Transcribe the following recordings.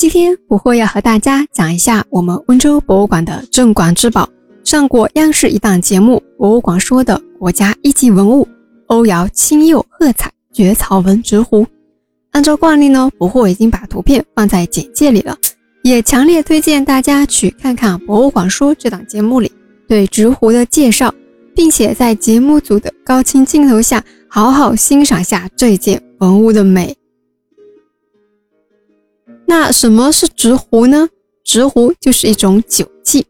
今天我会要和大家讲一下我们温州博物馆的镇馆之宝，上过央视一档节目《博物馆说》的国家一级文物——欧窑青釉褐彩蕨草纹直壶。按照惯例呢，不惑已经把图片放在简介里了，也强烈推荐大家去看看《博物馆说》这档节目里对直壶的介绍，并且在节目组的高清镜头下好好欣赏下这件文物的美。那什么是执壶呢？执壶就是一种酒器，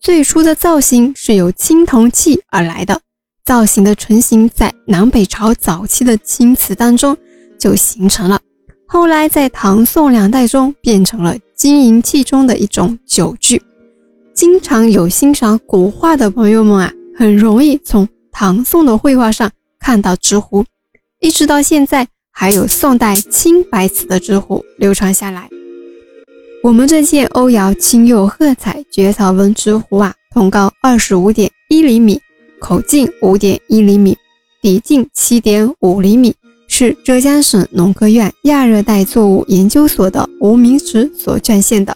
最初的造型是由青铜器而来的，造型的成型在南北朝早期的青瓷当中就形成了，后来在唐宋两代中变成了金银器中的一种酒具。经常有欣赏古画的朋友们啊，很容易从唐宋的绘画上看到执壶，一直到现在还有宋代青白瓷的执壶流传下来。我们这件欧窑青釉褐彩蕨草纹瓷壶啊，通高二十五点一厘米，口径五点一厘米，底径七点五厘米，是浙江省农科院亚热带作物研究所的吴明池所捐献的。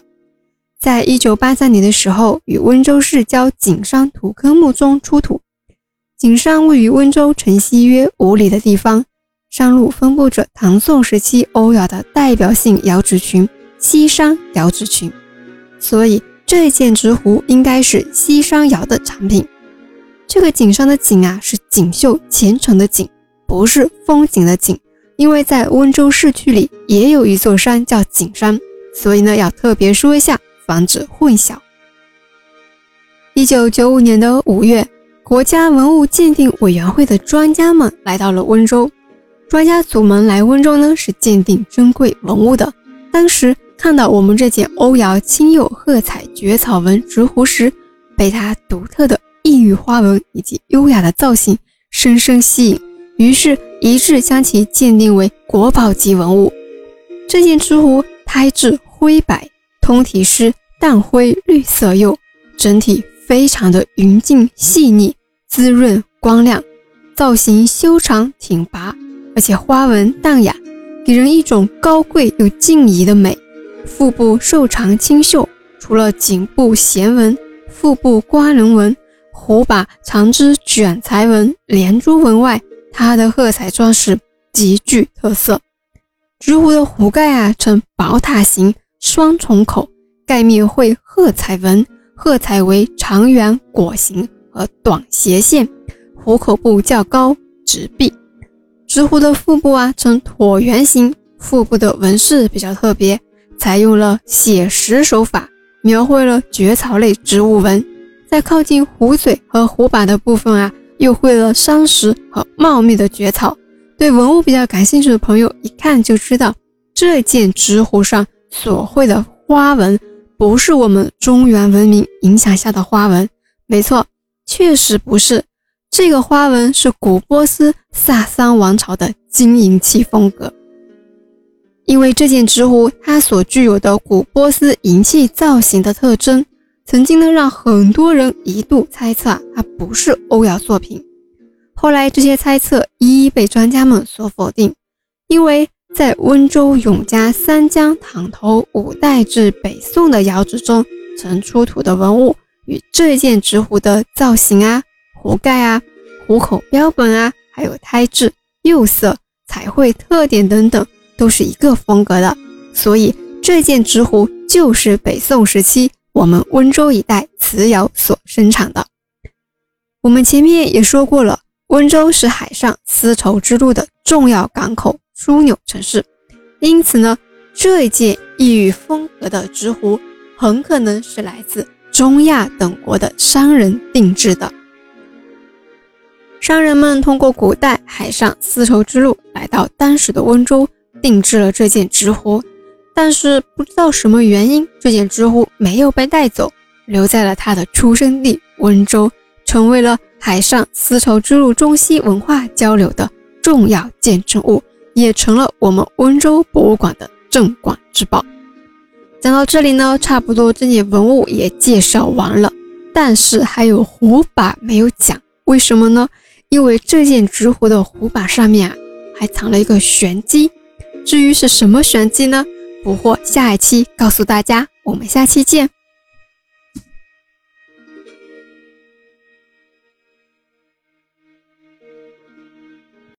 在一九八三年的时候，与温州市郊景山土坑墓中出土。景山位于温州城西约五里的地方，山路分布着唐宋时期欧窑的代表性窑址群。西山窑址群，所以这件直壶应该是西山窑的产品。这个景山的景啊，是锦绣前程的景，不是风景的景。因为在温州市区里也有一座山叫景山，所以呢要特别说一下，防止混淆。一九九五年的五月，国家文物鉴定委员会的专家们来到了温州。专家组们来温州呢，是鉴定珍贵文物的。当时。看到我们这件欧窑青釉褐彩蕨草纹直壶时，被它独特的异域花纹以及优雅的造型深深吸引，于是一致将其鉴定为国宝级文物。这件直壶胎质灰白，通体是淡灰绿色釉，整体非常的匀净细腻、滋润光亮，造型修长挺拔，而且花纹淡雅，给人一种高贵又静怡的美。腹部瘦长清秀，除了颈部弦纹、腹部瓜棱纹、壶把长枝卷裁纹、连珠纹外，它的褐彩装饰极具特色。直壶的壶盖啊呈宝塔形，双重口，盖面绘褐彩纹，褐彩为长圆果形和短斜线，壶口部较高，直壁。直壶的腹部啊呈椭圆形，腹部的纹饰比较特别。采用了写实手法，描绘了蕨草类植物纹，在靠近壶嘴和壶把的部分啊，又绘了山石和茂密的蕨草。对文物比较感兴趣的朋友，一看就知道这件直壶上所绘的花纹不是我们中原文明影响下的花纹。没错，确实不是，这个花纹是古波斯萨桑王朝的金银器风格。因为这件直壶，它所具有的古波斯银器造型的特征，曾经呢让很多人一度猜测它不是欧窑作品。后来这些猜测一一被专家们所否定，因为在温州永嘉三江塘头五代至北宋的窑址中曾出土的文物，与这件直壶的造型啊、壶盖啊、壶口标本啊，还有胎质、釉色、彩绘特点等等。都是一个风格的，所以这件直壶就是北宋时期我们温州一带瓷窑所生产的。我们前面也说过了，温州是海上丝绸之路的重要港口枢纽城市，因此呢，这一件异域风格的直壶很可能是来自中亚等国的商人定制的。商人们通过古代海上丝绸之路来到当时的温州。定制了这件直壶，但是不知道什么原因，这件直壶没有被带走，留在了他的出生地温州，成为了海上丝绸之路中西文化交流的重要见证物，也成了我们温州博物馆的镇馆之宝。讲到这里呢，差不多这件文物也介绍完了，但是还有壶把没有讲，为什么呢？因为这件直壶的壶把上面啊，还藏了一个玄机。至于是什么玄机呢？捕获下一期告诉大家。我们下期见。